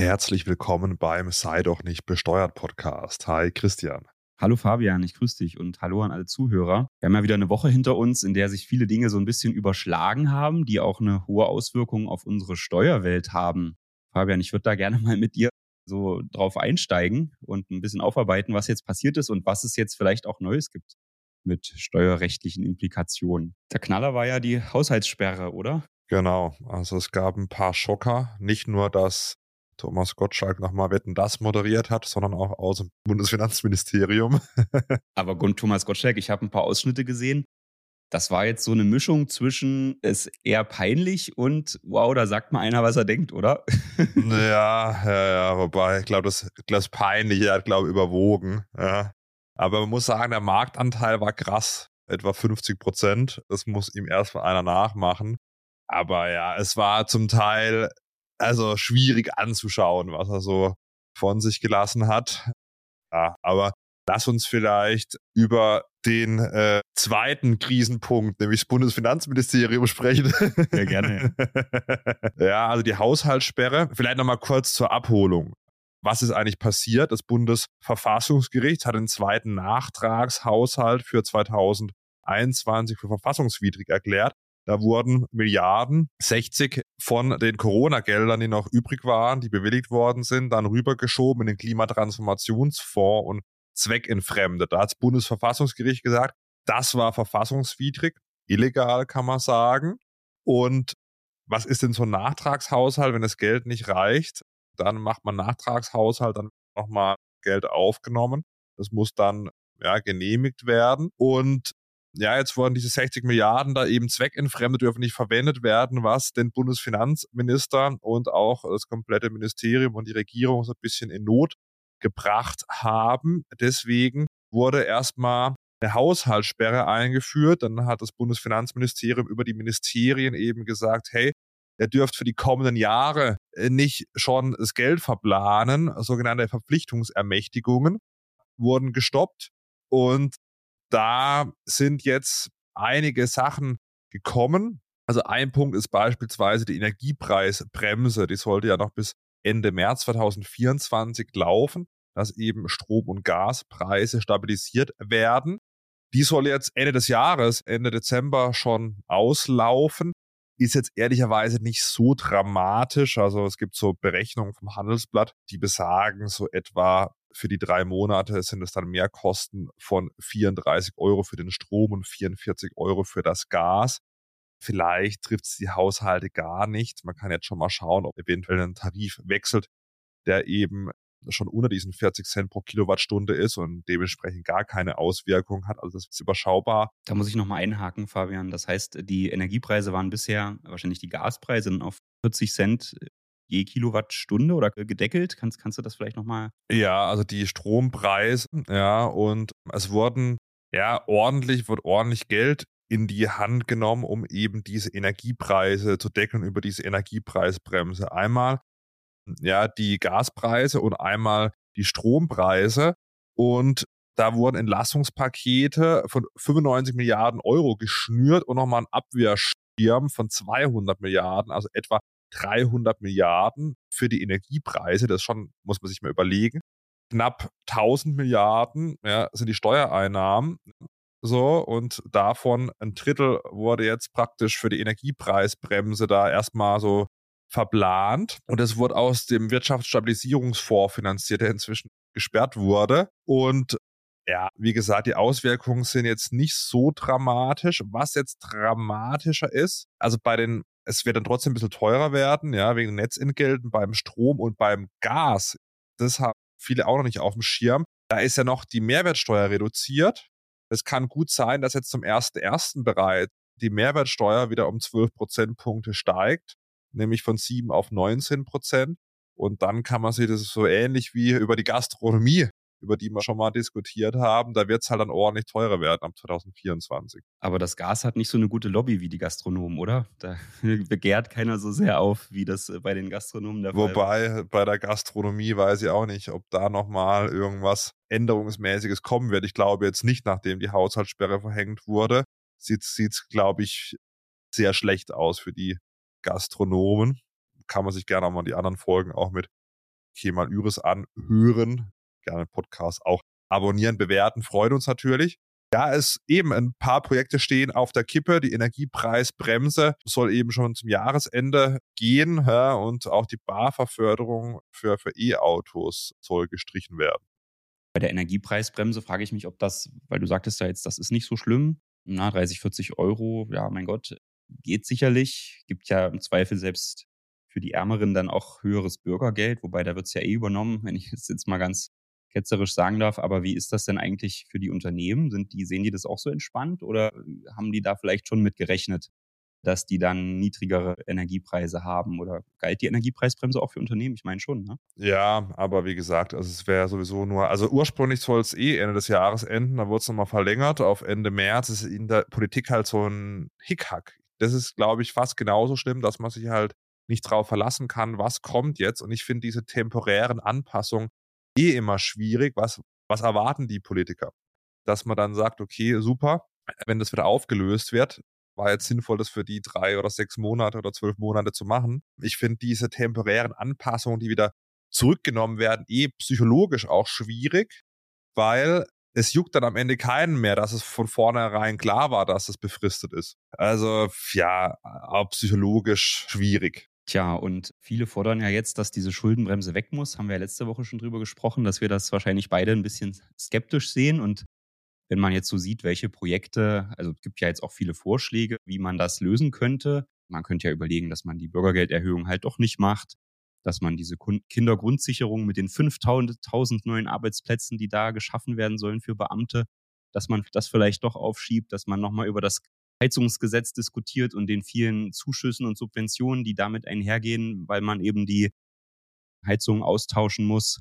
Herzlich willkommen beim Sei doch nicht besteuert Podcast. Hi Christian. Hallo Fabian, ich grüße dich und hallo an alle Zuhörer. Wir haben ja wieder eine Woche hinter uns, in der sich viele Dinge so ein bisschen überschlagen haben, die auch eine hohe Auswirkung auf unsere Steuerwelt haben. Fabian, ich würde da gerne mal mit dir so drauf einsteigen und ein bisschen aufarbeiten, was jetzt passiert ist und was es jetzt vielleicht auch Neues gibt mit steuerrechtlichen Implikationen. Der Knaller war ja die Haushaltssperre, oder? Genau, also es gab ein paar Schocker. Nicht nur, dass Thomas Gottschalk nochmal Wetten das moderiert hat, sondern auch aus dem Bundesfinanzministerium. Aber Thomas Gottschalk, ich habe ein paar Ausschnitte gesehen. Das war jetzt so eine Mischung zwischen es eher peinlich und wow, da sagt mal einer, was er denkt, oder? ja, ja, ja, wobei, ich glaube, das, das Peinliche hat, glaube ich, überwogen. Ja. Aber man muss sagen, der Marktanteil war krass, etwa 50 Prozent. Das muss ihm erstmal einer nachmachen. Aber ja, es war zum Teil also schwierig anzuschauen, was er so von sich gelassen hat. Ja, aber lass uns vielleicht über den äh, zweiten Krisenpunkt, nämlich das Bundesfinanzministerium sprechen. Ja, gerne. ja, also die Haushaltssperre. Vielleicht nochmal kurz zur Abholung. Was ist eigentlich passiert? Das Bundesverfassungsgericht hat den zweiten Nachtragshaushalt für 2021 für verfassungswidrig erklärt. Da wurden Milliarden, 60 von den Corona-Geldern, die noch übrig waren, die bewilligt worden sind, dann rübergeschoben in den Klimatransformationsfonds und zweckentfremdet. Da hat das Bundesverfassungsgericht gesagt, das war verfassungswidrig, illegal kann man sagen. Und was ist denn so ein Nachtragshaushalt, wenn das Geld nicht reicht? Dann macht man Nachtragshaushalt, dann nochmal Geld aufgenommen. Das muss dann ja, genehmigt werden. Und ja, jetzt wurden diese 60 Milliarden da eben zweckentfremdet, dürfen nicht verwendet werden, was den Bundesfinanzminister und auch das komplette Ministerium und die Regierung so ein bisschen in Not gebracht haben. Deswegen wurde erstmal eine Haushaltssperre eingeführt. Dann hat das Bundesfinanzministerium über die Ministerien eben gesagt, hey, ihr dürft für die kommenden Jahre äh, nicht schon das Geld verplanen. Sogenannte Verpflichtungsermächtigungen wurden gestoppt. Und da sind jetzt einige Sachen gekommen. Also ein Punkt ist beispielsweise die Energiepreisbremse. Die sollte ja noch bis Ende März 2024 laufen, dass eben Strom- und Gaspreise stabilisiert werden. Die soll jetzt Ende des Jahres, Ende Dezember schon auslaufen. Ist jetzt ehrlicherweise nicht so dramatisch. Also es gibt so Berechnungen vom Handelsblatt, die besagen, so etwa für die drei Monate sind es dann Mehrkosten von 34 Euro für den Strom und 44 Euro für das Gas. Vielleicht trifft es die Haushalte gar nicht. Man kann jetzt schon mal schauen, ob eventuell ein Tarif wechselt, der eben schon unter diesen 40 Cent pro Kilowattstunde ist und dementsprechend gar keine Auswirkung hat. Also das ist überschaubar. Da muss ich nochmal einhaken, Fabian. Das heißt, die Energiepreise waren bisher, wahrscheinlich die Gaspreise, auf 40 Cent je Kilowattstunde oder gedeckelt? Kannst, kannst du das vielleicht nochmal? Ja, also die Strompreise, ja, und es wurden, ja, ordentlich, wird ordentlich Geld in die Hand genommen, um eben diese Energiepreise zu deckeln über diese Energiepreisbremse. Einmal, ja, die Gaspreise und einmal die Strompreise. Und da wurden Entlassungspakete von 95 Milliarden Euro geschnürt und nochmal ein Abwehrschirm von 200 Milliarden, also etwa 300 Milliarden für die Energiepreise. Das schon, muss man sich mal überlegen. Knapp 1000 Milliarden ja, sind die Steuereinnahmen. So, und davon ein Drittel wurde jetzt praktisch für die Energiepreisbremse da erstmal so verplant. Und es wurde aus dem Wirtschaftsstabilisierungsfonds finanziert, der inzwischen gesperrt wurde. Und ja, wie gesagt, die Auswirkungen sind jetzt nicht so dramatisch. Was jetzt dramatischer ist, also bei den es wird dann trotzdem ein bisschen teurer werden, ja, wegen Netzentgelten beim Strom und beim Gas. Das haben viele auch noch nicht auf dem Schirm. Da ist ja noch die Mehrwertsteuer reduziert. Es kann gut sein, dass jetzt zum 1.1. bereits die Mehrwertsteuer wieder um 12 Prozentpunkte steigt, nämlich von 7 auf 19 Prozent. Und dann kann man sich das so ähnlich wie über die Gastronomie über die wir schon mal diskutiert haben, da wird es halt dann ordentlich teurer werden ab 2024. Aber das Gas hat nicht so eine gute Lobby wie die Gastronomen, oder? Da begehrt keiner so sehr auf, wie das äh, bei den Gastronomen der Fall Wobei, bei der Gastronomie weiß ich auch nicht, ob da nochmal irgendwas Änderungsmäßiges kommen wird. Ich glaube jetzt nicht, nachdem die Haushaltssperre verhängt wurde, sieht es, glaube ich, sehr schlecht aus für die Gastronomen. Kann man sich gerne auch mal die anderen Folgen auch mit okay, mal Üris anhören, gerne Podcast auch abonnieren, bewerten, freut uns natürlich. Ja, es eben ein paar Projekte stehen auf der Kippe. Die Energiepreisbremse soll eben schon zum Jahresende gehen ja, und auch die BAFA-Förderung für, für E-Autos soll gestrichen werden. Bei der Energiepreisbremse frage ich mich, ob das, weil du sagtest ja jetzt, das ist nicht so schlimm. Na, 30, 40 Euro, ja, mein Gott, geht sicherlich. Gibt ja im Zweifel selbst für die Ärmeren dann auch höheres Bürgergeld, wobei da wird es ja eh übernommen, wenn ich es jetzt mal ganz ketzerisch sagen darf. Aber wie ist das denn eigentlich für die Unternehmen? Sind die, sehen die das auch so entspannt oder haben die da vielleicht schon mit gerechnet, dass die dann niedrigere Energiepreise haben? Oder galt die Energiepreisbremse auch für Unternehmen? Ich meine schon, ne? Ja, aber wie gesagt, also es wäre sowieso nur, also ursprünglich soll es eh Ende des Jahres enden, da wurde es nochmal verlängert auf Ende März. Ist in der Politik halt so ein Hickhack. Das ist, glaube ich, fast genauso schlimm, dass man sich halt nicht drauf verlassen kann, was kommt jetzt. Und ich finde diese temporären Anpassungen eh immer schwierig. Was, was erwarten die Politiker? Dass man dann sagt, okay, super, wenn das wieder aufgelöst wird, war jetzt sinnvoll, das für die drei oder sechs Monate oder zwölf Monate zu machen. Ich finde diese temporären Anpassungen, die wieder zurückgenommen werden, eh psychologisch auch schwierig, weil es juckt dann am Ende keinen mehr, dass es von vornherein klar war, dass es befristet ist. Also ja, auch psychologisch schwierig. Tja, und viele fordern ja jetzt, dass diese Schuldenbremse weg muss. Haben wir ja letzte Woche schon drüber gesprochen, dass wir das wahrscheinlich beide ein bisschen skeptisch sehen. Und wenn man jetzt so sieht, welche Projekte, also es gibt ja jetzt auch viele Vorschläge, wie man das lösen könnte. Man könnte ja überlegen, dass man die Bürgergelderhöhung halt doch nicht macht, dass man diese Kindergrundsicherung mit den 5000 neuen Arbeitsplätzen, die da geschaffen werden sollen für Beamte, dass man das vielleicht doch aufschiebt, dass man nochmal über das Heizungsgesetz diskutiert und den vielen Zuschüssen und Subventionen, die damit einhergehen, weil man eben die Heizung austauschen muss,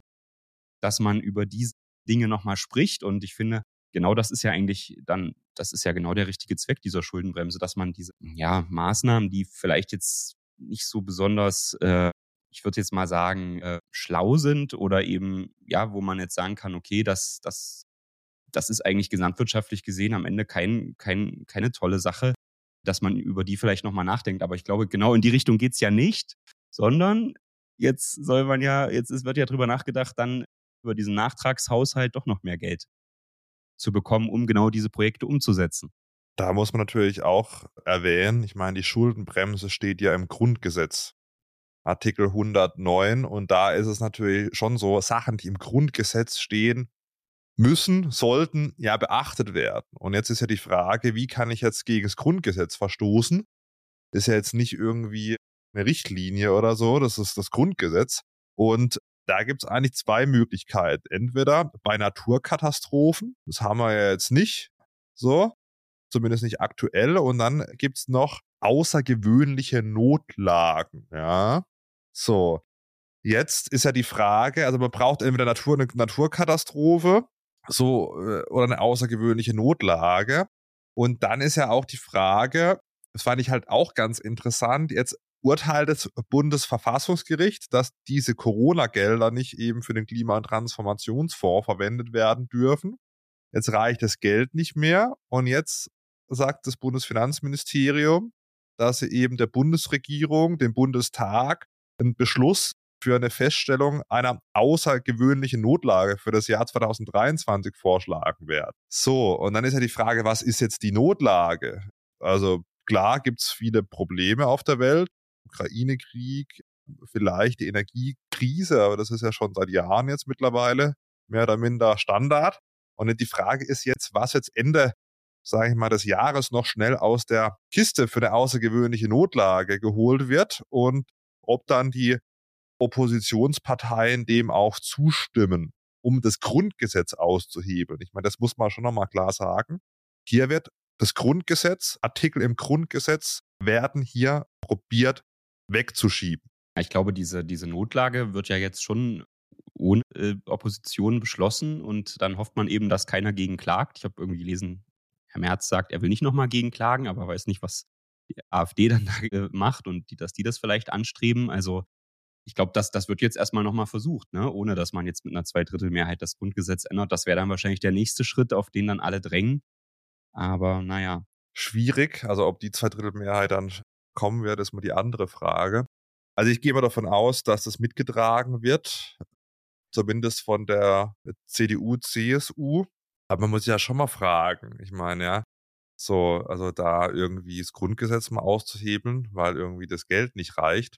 dass man über diese Dinge nochmal spricht. Und ich finde, genau das ist ja eigentlich dann, das ist ja genau der richtige Zweck dieser Schuldenbremse, dass man diese ja, Maßnahmen, die vielleicht jetzt nicht so besonders, äh, ich würde jetzt mal sagen, äh, schlau sind oder eben, ja, wo man jetzt sagen kann, okay, das, das das ist eigentlich gesamtwirtschaftlich gesehen am Ende kein, kein, keine tolle Sache, dass man über die vielleicht nochmal nachdenkt. Aber ich glaube, genau in die Richtung geht's ja nicht, sondern jetzt soll man ja, jetzt ist, wird ja drüber nachgedacht, dann über diesen Nachtragshaushalt doch noch mehr Geld zu bekommen, um genau diese Projekte umzusetzen. Da muss man natürlich auch erwähnen, ich meine, die Schuldenbremse steht ja im Grundgesetz. Artikel 109 und da ist es natürlich schon so, Sachen, die im Grundgesetz stehen, müssen, sollten ja beachtet werden. Und jetzt ist ja die Frage, wie kann ich jetzt gegen das Grundgesetz verstoßen? Ist ja jetzt nicht irgendwie eine Richtlinie oder so, das ist das Grundgesetz. Und da gibt es eigentlich zwei Möglichkeiten. Entweder bei Naturkatastrophen, das haben wir ja jetzt nicht so, zumindest nicht aktuell. Und dann gibt es noch außergewöhnliche Notlagen. Ja, so. Jetzt ist ja die Frage, also man braucht entweder Natur, eine Naturkatastrophe so äh, oder eine außergewöhnliche Notlage. Und dann ist ja auch die Frage, das fand ich halt auch ganz interessant, jetzt urteilt das Bundesverfassungsgericht, dass diese Corona-Gelder nicht eben für den Klima- und Transformationsfonds verwendet werden dürfen. Jetzt reicht das Geld nicht mehr und jetzt sagt das Bundesfinanzministerium, dass sie eben der Bundesregierung, dem Bundestag, einen Beschluss für eine Feststellung einer außergewöhnlichen Notlage für das Jahr 2023 vorschlagen werden. So, und dann ist ja die Frage, was ist jetzt die Notlage? Also klar gibt es viele Probleme auf der Welt, Ukraine-Krieg, vielleicht die Energiekrise, aber das ist ja schon seit Jahren jetzt mittlerweile mehr oder minder Standard. Und die Frage ist jetzt, was jetzt Ende, sage ich mal, des Jahres noch schnell aus der Kiste für eine außergewöhnliche Notlage geholt wird und ob dann die Oppositionsparteien dem auch zustimmen, um das Grundgesetz auszuhebeln. Ich meine, das muss man schon nochmal klar sagen. Hier wird das Grundgesetz, Artikel im Grundgesetz werden hier probiert wegzuschieben. Ich glaube, diese, diese Notlage wird ja jetzt schon ohne äh, Opposition beschlossen und dann hofft man eben, dass keiner gegen klagt. Ich habe irgendwie gelesen, Herr Merz sagt, er will nicht nochmal gegen klagen, aber weiß nicht, was die AfD dann da äh, macht und die, dass die das vielleicht anstreben. Also ich glaube, das, das wird jetzt erstmal nochmal versucht, ne? ohne dass man jetzt mit einer Zweidrittelmehrheit das Grundgesetz ändert. Das wäre dann wahrscheinlich der nächste Schritt, auf den dann alle drängen. Aber naja. Schwierig, also ob die Zweidrittelmehrheit dann kommen wird, ist mal die andere Frage. Also ich gehe mal davon aus, dass das mitgetragen wird, zumindest von der CDU, CSU. Aber man muss ja schon mal fragen. Ich meine, ja, so, also da irgendwie das Grundgesetz mal auszuhebeln, weil irgendwie das Geld nicht reicht.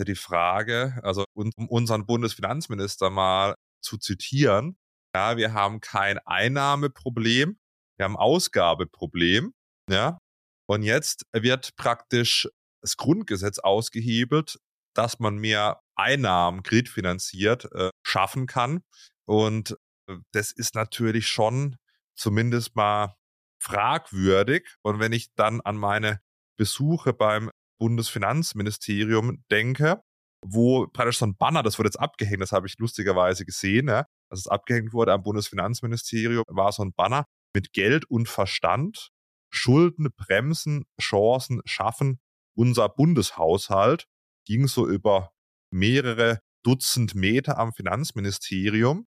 Ja die Frage, also um unseren Bundesfinanzminister mal zu zitieren, ja, wir haben kein Einnahmeproblem, wir haben Ausgabeproblem, ja. Und jetzt wird praktisch das Grundgesetz ausgehebelt, dass man mehr Einnahmen kreditfinanziert äh, schaffen kann. Und äh, das ist natürlich schon zumindest mal fragwürdig. Und wenn ich dann an meine Besuche beim Bundesfinanzministerium denke, wo praktisch so ein Banner, das wurde jetzt abgehängt, das habe ich lustigerweise gesehen, ja, dass es abgehängt wurde am Bundesfinanzministerium, war so ein Banner mit Geld und Verstand, Schulden bremsen, Chancen schaffen, unser Bundeshaushalt, ging so über mehrere Dutzend Meter am Finanzministerium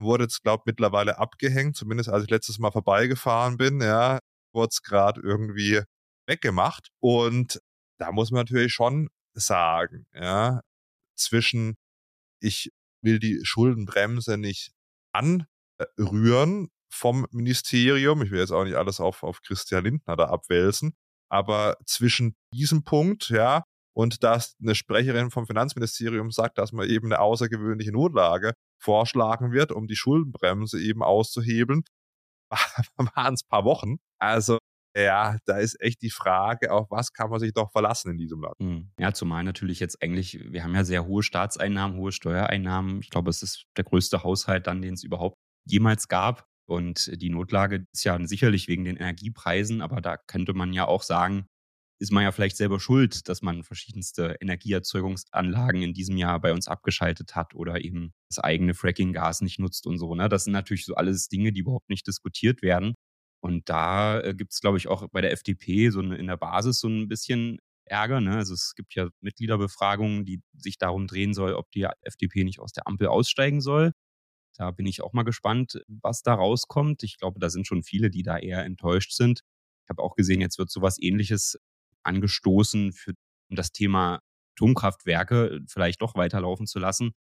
wurde jetzt, glaube ich, mittlerweile abgehängt, zumindest als ich letztes Mal vorbeigefahren bin, ja, wurde es gerade irgendwie weggemacht. Und da muss man natürlich schon sagen, ja, zwischen ich will die Schuldenbremse nicht anrühren vom Ministerium, ich will jetzt auch nicht alles auf, auf Christian Lindner da abwälzen, aber zwischen diesem Punkt, ja, und dass eine Sprecherin vom Finanzministerium sagt, dass man eben eine außergewöhnliche Notlage vorschlagen wird, um die Schuldenbremse eben auszuhebeln, waren es paar Wochen. Also ja, da ist echt die Frage, auf was kann man sich doch verlassen in diesem Land. Hm. Ja, zumal natürlich jetzt eigentlich, wir haben ja sehr hohe Staatseinnahmen, hohe Steuereinnahmen. Ich glaube, es ist der größte Haushalt dann, den es überhaupt jemals gab. Und die Notlage ist ja sicherlich wegen den Energiepreisen, aber da könnte man ja auch sagen, ist man ja vielleicht selber schuld, dass man verschiedenste Energieerzeugungsanlagen in diesem Jahr bei uns abgeschaltet hat oder eben das eigene Fracking-Gas nicht nutzt und so. Ne? Das sind natürlich so alles Dinge, die überhaupt nicht diskutiert werden. Und da äh, gibt es, glaube ich, auch bei der FDP so eine, in der Basis so ein bisschen Ärger. Ne? Also es gibt ja Mitgliederbefragungen, die sich darum drehen soll, ob die FDP nicht aus der Ampel aussteigen soll. Da bin ich auch mal gespannt, was da rauskommt. Ich glaube, da sind schon viele, die da eher enttäuscht sind. Ich habe auch gesehen, jetzt wird sowas ähnliches angestoßen, für, um das Thema Atomkraftwerke vielleicht doch weiterlaufen zu lassen,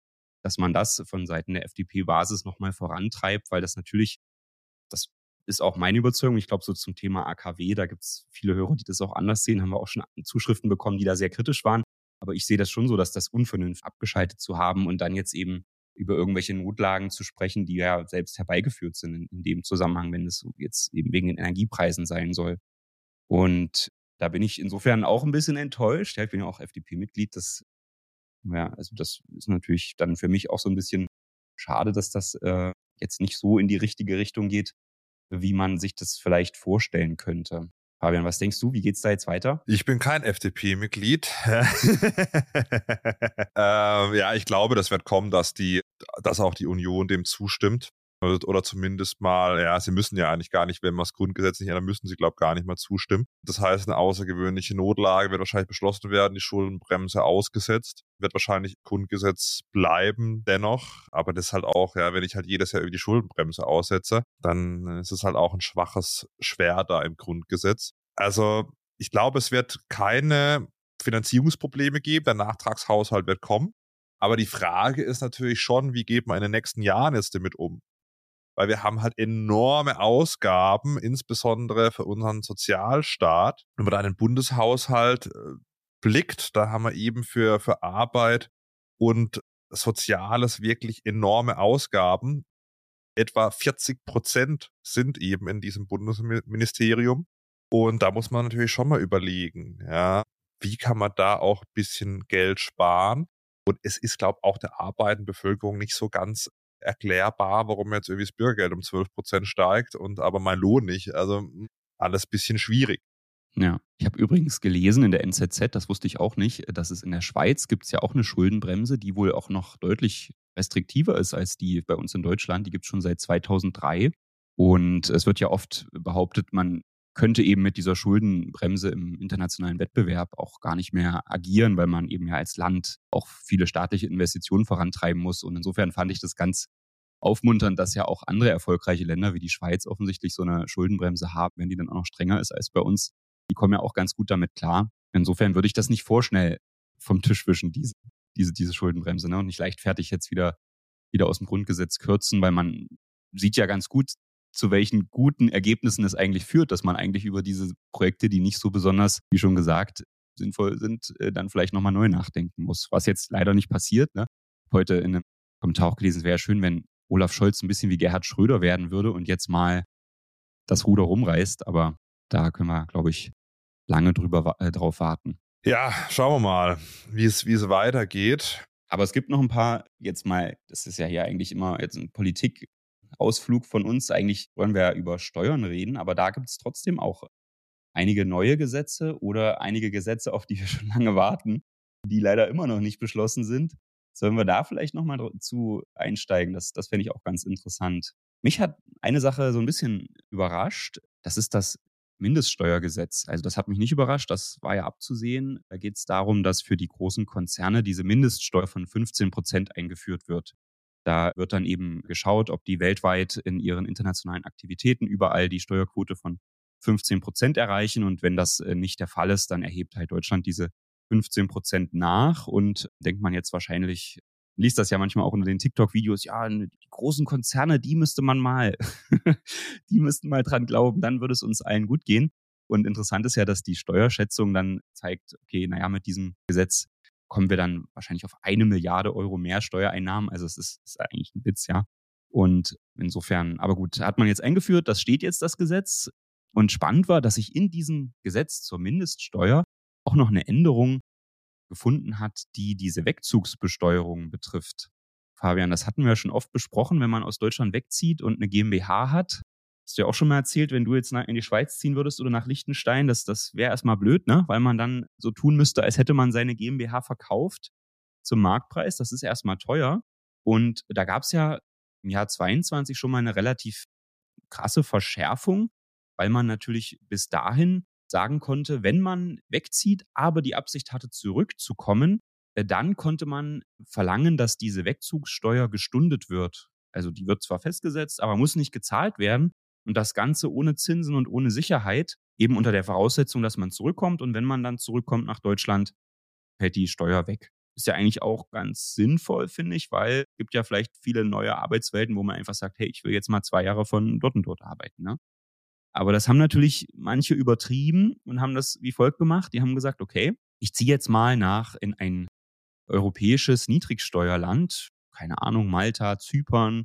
dass man das von Seiten der FDP-Basis nochmal vorantreibt, weil das natürlich, das ist auch meine Überzeugung. Ich glaube, so zum Thema AKW, da gibt es viele Hörer, die das auch anders sehen, haben wir auch schon Zuschriften bekommen, die da sehr kritisch waren. Aber ich sehe das schon so, dass das unvernünftig abgeschaltet zu haben und dann jetzt eben über irgendwelche Notlagen zu sprechen, die ja selbst herbeigeführt sind in, in dem Zusammenhang, wenn es jetzt eben wegen den Energiepreisen sein soll. Und da bin ich insofern auch ein bisschen enttäuscht. Ich bin ja auch FDP-Mitglied. Das, ja, also das ist natürlich dann für mich auch so ein bisschen schade, dass das äh, jetzt nicht so in die richtige Richtung geht, wie man sich das vielleicht vorstellen könnte. Fabian, was denkst du? Wie geht's da jetzt weiter? Ich bin kein FDP-Mitglied. ähm, ja, ich glaube, das wird kommen, dass die, dass auch die Union dem zustimmt oder zumindest mal, ja, sie müssen ja eigentlich gar nicht, wenn man das Grundgesetz nicht ändert, müssen sie, glaube ich, gar nicht mal zustimmen. Das heißt, eine außergewöhnliche Notlage wird wahrscheinlich beschlossen werden, die Schuldenbremse ausgesetzt, wird wahrscheinlich Grundgesetz bleiben dennoch, aber das halt auch, ja, wenn ich halt jedes Jahr über die Schuldenbremse aussetze, dann ist es halt auch ein schwaches Schwert da im Grundgesetz. Also, ich glaube, es wird keine Finanzierungsprobleme geben, der Nachtragshaushalt wird kommen. Aber die Frage ist natürlich schon, wie geht man in den nächsten Jahren jetzt damit um? Weil wir haben halt enorme Ausgaben, insbesondere für unseren Sozialstaat. Wenn man da einen Bundeshaushalt äh, blickt, da haben wir eben für, für Arbeit und Soziales wirklich enorme Ausgaben. Etwa 40 Prozent sind eben in diesem Bundesministerium. Und da muss man natürlich schon mal überlegen, ja, wie kann man da auch ein bisschen Geld sparen? Und es ist, glaube ich, auch der arbeitenden Bevölkerung nicht so ganz erklärbar, warum jetzt irgendwie das Bürgergeld um 12 Prozent steigt und aber mein Lohn nicht. Also hm, alles bisschen schwierig. Ja, ich habe übrigens gelesen in der NZZ, das wusste ich auch nicht, dass es in der Schweiz gibt es ja auch eine Schuldenbremse, die wohl auch noch deutlich restriktiver ist als die bei uns in Deutschland. Die gibt es schon seit 2003. Und es wird ja oft behauptet, man könnte eben mit dieser Schuldenbremse im internationalen Wettbewerb auch gar nicht mehr agieren, weil man eben ja als Land auch viele staatliche Investitionen vorantreiben muss. Und insofern fand ich das ganz aufmunternd, dass ja auch andere erfolgreiche Länder wie die Schweiz offensichtlich so eine Schuldenbremse haben, wenn die dann auch noch strenger ist als bei uns. Die kommen ja auch ganz gut damit klar. Insofern würde ich das nicht vorschnell vom Tisch wischen, diese, diese, diese Schuldenbremse. Ne? Und nicht leichtfertig jetzt wieder, wieder aus dem Grundgesetz kürzen, weil man sieht ja ganz gut, zu welchen guten Ergebnissen es eigentlich führt, dass man eigentlich über diese Projekte, die nicht so besonders, wie schon gesagt, sinnvoll sind, äh, dann vielleicht nochmal neu nachdenken muss. Was jetzt leider nicht passiert. Ne? Heute in einem Kommentar auch gelesen, wäre schön, wenn Olaf Scholz ein bisschen wie Gerhard Schröder werden würde und jetzt mal das Ruder rumreißt. Aber da können wir, glaube ich, lange drüber äh, drauf warten. Ja, schauen wir mal, wie es, wie es weitergeht. Aber es gibt noch ein paar, jetzt mal, das ist ja hier eigentlich immer jetzt ein Politikausflug von uns. Eigentlich wollen wir ja über Steuern reden, aber da gibt es trotzdem auch einige neue Gesetze oder einige Gesetze, auf die wir schon lange warten, die leider immer noch nicht beschlossen sind. Sollen wir da vielleicht nochmal zu einsteigen? Das, das fände ich auch ganz interessant. Mich hat eine Sache so ein bisschen überrascht. Das ist das Mindeststeuergesetz. Also das hat mich nicht überrascht, das war ja abzusehen. Da geht es darum, dass für die großen Konzerne diese Mindeststeuer von 15 Prozent eingeführt wird. Da wird dann eben geschaut, ob die weltweit in ihren internationalen Aktivitäten überall die Steuerquote von 15 Prozent erreichen. Und wenn das äh, nicht der Fall ist, dann erhebt halt Deutschland diese 15 Prozent nach und denkt man jetzt wahrscheinlich, liest das ja manchmal auch unter den TikTok-Videos, ja, die großen Konzerne, die müsste man mal, die müssten mal dran glauben, dann würde es uns allen gut gehen. Und interessant ist ja, dass die Steuerschätzung dann zeigt, okay, naja, mit diesem Gesetz kommen wir dann wahrscheinlich auf eine Milliarde Euro mehr Steuereinnahmen. Also es ist, ist eigentlich ein Witz, ja. Und insofern, aber gut, hat man jetzt eingeführt, das steht jetzt das Gesetz. Und spannend war, dass sich in diesem Gesetz zur Mindeststeuer auch noch eine Änderung gefunden hat, die diese Wegzugsbesteuerung betrifft. Fabian, das hatten wir ja schon oft besprochen, wenn man aus Deutschland wegzieht und eine GmbH hat. Hast du ja auch schon mal erzählt, wenn du jetzt in die Schweiz ziehen würdest oder nach Liechtenstein, das, das wäre erstmal blöd, ne? Weil man dann so tun müsste, als hätte man seine GmbH verkauft zum Marktpreis. Das ist erstmal teuer. Und da gab es ja im Jahr 22 schon mal eine relativ krasse Verschärfung, weil man natürlich bis dahin sagen konnte, wenn man wegzieht, aber die Absicht hatte, zurückzukommen, äh, dann konnte man verlangen, dass diese Wegzugssteuer gestundet wird. Also die wird zwar festgesetzt, aber muss nicht gezahlt werden. Und das Ganze ohne Zinsen und ohne Sicherheit, eben unter der Voraussetzung, dass man zurückkommt. Und wenn man dann zurückkommt nach Deutschland, fällt die Steuer weg. Ist ja eigentlich auch ganz sinnvoll, finde ich, weil es gibt ja vielleicht viele neue Arbeitswelten, wo man einfach sagt, hey, ich will jetzt mal zwei Jahre von dort und dort arbeiten. Ne? Aber das haben natürlich manche übertrieben und haben das wie folgt gemacht. Die haben gesagt, okay, ich ziehe jetzt mal nach in ein europäisches Niedrigsteuerland, keine Ahnung, Malta, Zypern,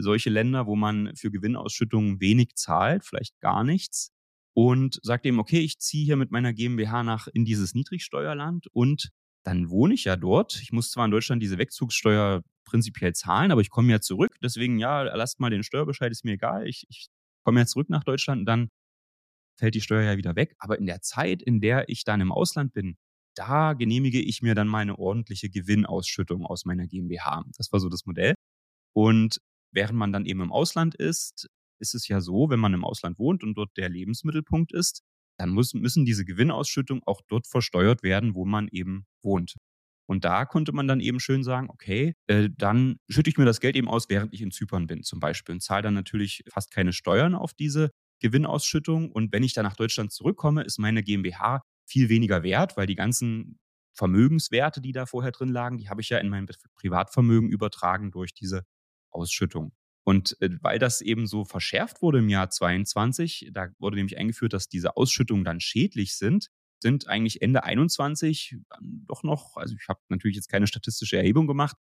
solche Länder, wo man für Gewinnausschüttungen wenig zahlt, vielleicht gar nichts. Und sagt eben, okay, ich ziehe hier mit meiner GmbH nach in dieses Niedrigsteuerland und dann wohne ich ja dort. Ich muss zwar in Deutschland diese Wegzugssteuer prinzipiell zahlen, aber ich komme ja zurück. Deswegen, ja, lasst mal den Steuerbescheid, ist mir egal. Ich, ich komme ja zurück nach Deutschland und dann fällt die Steuer ja wieder weg. Aber in der Zeit, in der ich dann im Ausland bin, da genehmige ich mir dann meine ordentliche Gewinnausschüttung aus meiner GmbH. Das war so das Modell. Und während man dann eben im Ausland ist, ist es ja so, wenn man im Ausland wohnt und dort der Lebensmittelpunkt ist, dann muss, müssen diese Gewinnausschüttungen auch dort versteuert werden, wo man eben wohnt. Und da konnte man dann eben schön sagen, okay, äh, dann schütte ich mir das Geld eben aus, während ich in Zypern bin zum Beispiel und zahle dann natürlich fast keine Steuern auf diese Gewinnausschüttung. Und wenn ich dann nach Deutschland zurückkomme, ist meine GmbH viel weniger wert, weil die ganzen Vermögenswerte, die da vorher drin lagen, die habe ich ja in mein Privatvermögen übertragen durch diese Ausschüttung. Und äh, weil das eben so verschärft wurde im Jahr 22, da wurde nämlich eingeführt, dass diese Ausschüttungen dann schädlich sind, sind eigentlich Ende 21 doch noch, also ich habe natürlich jetzt keine statistische Erhebung gemacht,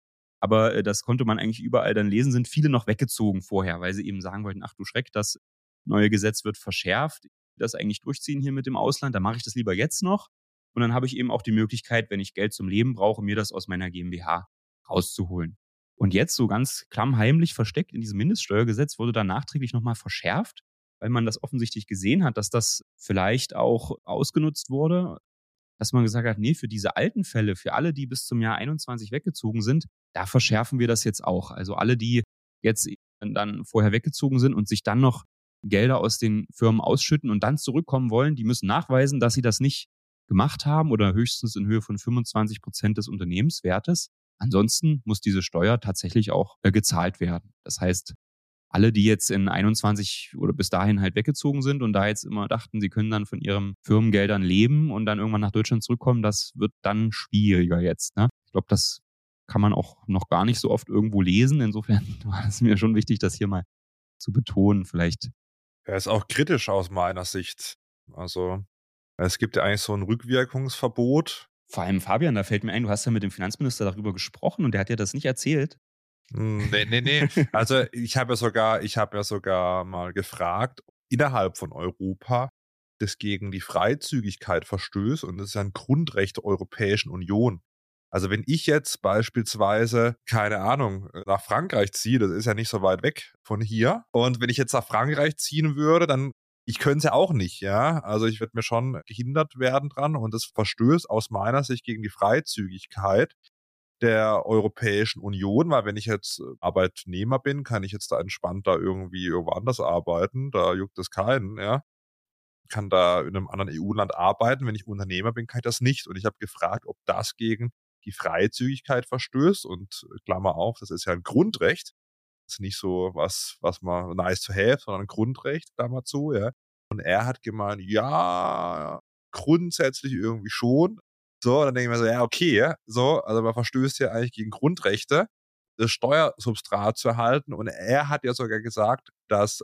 aber äh, das konnte man eigentlich überall dann lesen, sind viele noch weggezogen vorher, weil sie eben sagen wollten, ach du Schreck, das neue Gesetz wird verschärft, das eigentlich durchziehen hier mit dem Ausland, dann mache ich das lieber jetzt noch. Und dann habe ich eben auch die Möglichkeit, wenn ich Geld zum Leben brauche, mir das aus meiner GmbH rauszuholen. Und jetzt so ganz klammheimlich versteckt in diesem Mindeststeuergesetz wurde dann nachträglich nochmal verschärft, weil man das offensichtlich gesehen hat, dass das vielleicht auch ausgenutzt wurde, dass man gesagt hat, nee, für diese alten Fälle, für alle, die bis zum Jahr 21 weggezogen sind, da verschärfen wir das jetzt auch. Also alle, die jetzt dann vorher weggezogen sind und sich dann noch Gelder aus den Firmen ausschütten und dann zurückkommen wollen, die müssen nachweisen, dass sie das nicht gemacht haben oder höchstens in Höhe von 25 Prozent des Unternehmenswertes. Ansonsten muss diese Steuer tatsächlich auch äh, gezahlt werden. Das heißt, alle, die jetzt in 21 oder bis dahin halt weggezogen sind und da jetzt immer dachten, sie können dann von ihren Firmengeldern leben und dann irgendwann nach Deutschland zurückkommen, das wird dann schwieriger jetzt. Ne? Ich glaube, das kann man auch noch gar nicht so oft irgendwo lesen. Insofern war es mir schon wichtig, das hier mal zu betonen. Vielleicht. Er ist auch kritisch aus meiner Sicht. Also es gibt ja eigentlich so ein Rückwirkungsverbot. Vor allem Fabian, da fällt mir ein, du hast ja mit dem Finanzminister darüber gesprochen und der hat dir das nicht erzählt. Hm, nee, nee, nee. Also ich habe ja sogar, ich habe ja sogar mal gefragt, innerhalb von Europa das gegen die Freizügigkeit verstößt und das ist ja ein Grundrecht der Europäischen Union. Also wenn ich jetzt beispielsweise, keine Ahnung, nach Frankreich ziehe, das ist ja nicht so weit weg von hier, und wenn ich jetzt nach Frankreich ziehen würde, dann ich könnte es ja auch nicht, ja. Also ich würde mir schon gehindert werden dran und das verstößt aus meiner Sicht gegen die Freizügigkeit der Europäischen Union, weil wenn ich jetzt äh, Arbeitnehmer bin, kann ich jetzt da entspannt da irgendwie irgendwo anders arbeiten, da juckt es keinen, ja. Kann da in einem anderen EU-Land arbeiten, wenn ich Unternehmer bin, kann ich das nicht. Und ich habe gefragt, ob das gegen die Freizügigkeit verstößt und äh, Klammer auf, das ist ja ein Grundrecht. Ist nicht so was, was man nice to have, sondern ein Grundrecht, Klammer zu, ja. Und er hat gemeint, ja, grundsätzlich irgendwie schon, so, dann denke ich mir so, ja, okay, so, also man verstößt ja eigentlich gegen Grundrechte, das Steuersubstrat zu erhalten. Und er hat ja sogar gesagt, dass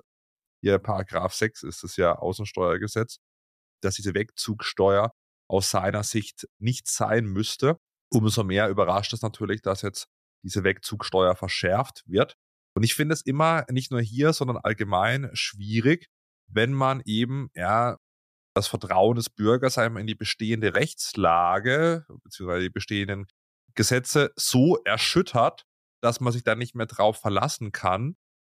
hier Paragraph 6 ist das ja Außensteuergesetz, dass diese Wegzugsteuer aus seiner Sicht nicht sein müsste. Umso mehr überrascht es natürlich, dass jetzt diese Wegzugsteuer verschärft wird. Und ich finde es immer nicht nur hier, sondern allgemein schwierig, wenn man eben ja das Vertrauen des Bürgers einmal in die bestehende Rechtslage beziehungsweise die bestehenden Gesetze so erschüttert, dass man sich da nicht mehr drauf verlassen kann.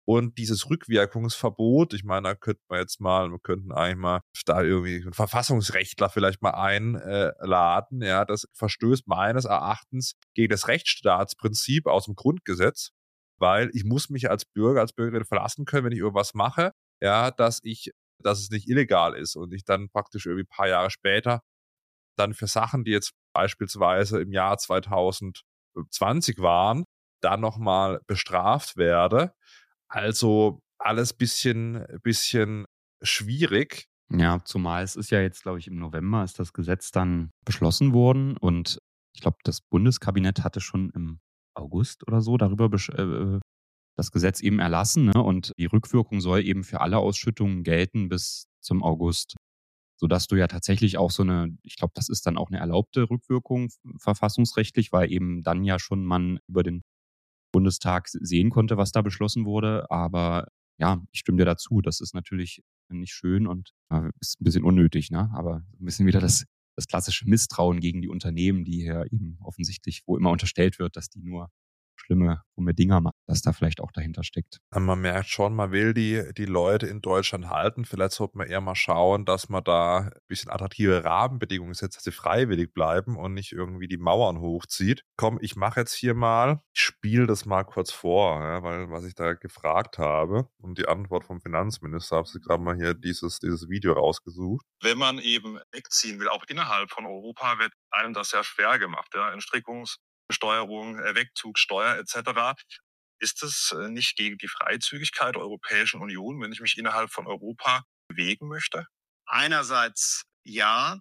Und dieses Rückwirkungsverbot, ich meine, da könnte man jetzt mal, wir könnten eigentlich mal da irgendwie einen Verfassungsrechtler vielleicht mal einladen, ja, das verstößt meines Erachtens gegen das Rechtsstaatsprinzip aus dem Grundgesetz, weil ich muss mich als Bürger, als Bürgerin verlassen können, wenn ich irgendwas mache, ja, dass ich dass es nicht illegal ist und ich dann praktisch irgendwie ein paar Jahre später dann für Sachen, die jetzt beispielsweise im Jahr 2020 waren, dann nochmal bestraft werde. Also alles bisschen, bisschen schwierig. Ja, zumal es ist ja jetzt, glaube ich, im November ist das Gesetz dann beschlossen worden und ich glaube, das Bundeskabinett hatte schon im August oder so darüber äh, das Gesetz eben erlassen ne? und die Rückwirkung soll eben für alle Ausschüttungen gelten bis zum August. Sodass du ja tatsächlich auch so eine, ich glaube, das ist dann auch eine erlaubte Rückwirkung verfassungsrechtlich, weil eben dann ja schon man über den Bundestag sehen konnte, was da beschlossen wurde. Aber ja, ich stimme dir dazu. Das ist natürlich nicht schön und äh, ist ein bisschen unnötig, ne? Aber ein bisschen wieder das, das klassische Misstrauen gegen die Unternehmen, die hier eben offensichtlich, wo immer unterstellt wird, dass die nur schlimme, krumme Dinger macht, dass da vielleicht auch dahinter steckt. Man merkt schon, man will die, die Leute in Deutschland halten. Vielleicht sollte man eher mal schauen, dass man da ein bisschen attraktive Rahmenbedingungen setzt, dass sie freiwillig bleiben und nicht irgendwie die Mauern hochzieht. Komm, ich mache jetzt hier mal, ich spiele das mal kurz vor, ja, weil was ich da gefragt habe und die Antwort vom Finanzminister, habe ich gerade mal hier dieses, dieses Video rausgesucht. Wenn man eben wegziehen will, auch innerhalb von Europa, wird einem das sehr schwer gemacht. Ja. Entstrickungs- Besteuerung, äh, Wegzugsteuer etc. Ist es äh, nicht gegen die Freizügigkeit der Europäischen Union, wenn ich mich innerhalb von Europa bewegen möchte? Einerseits ja,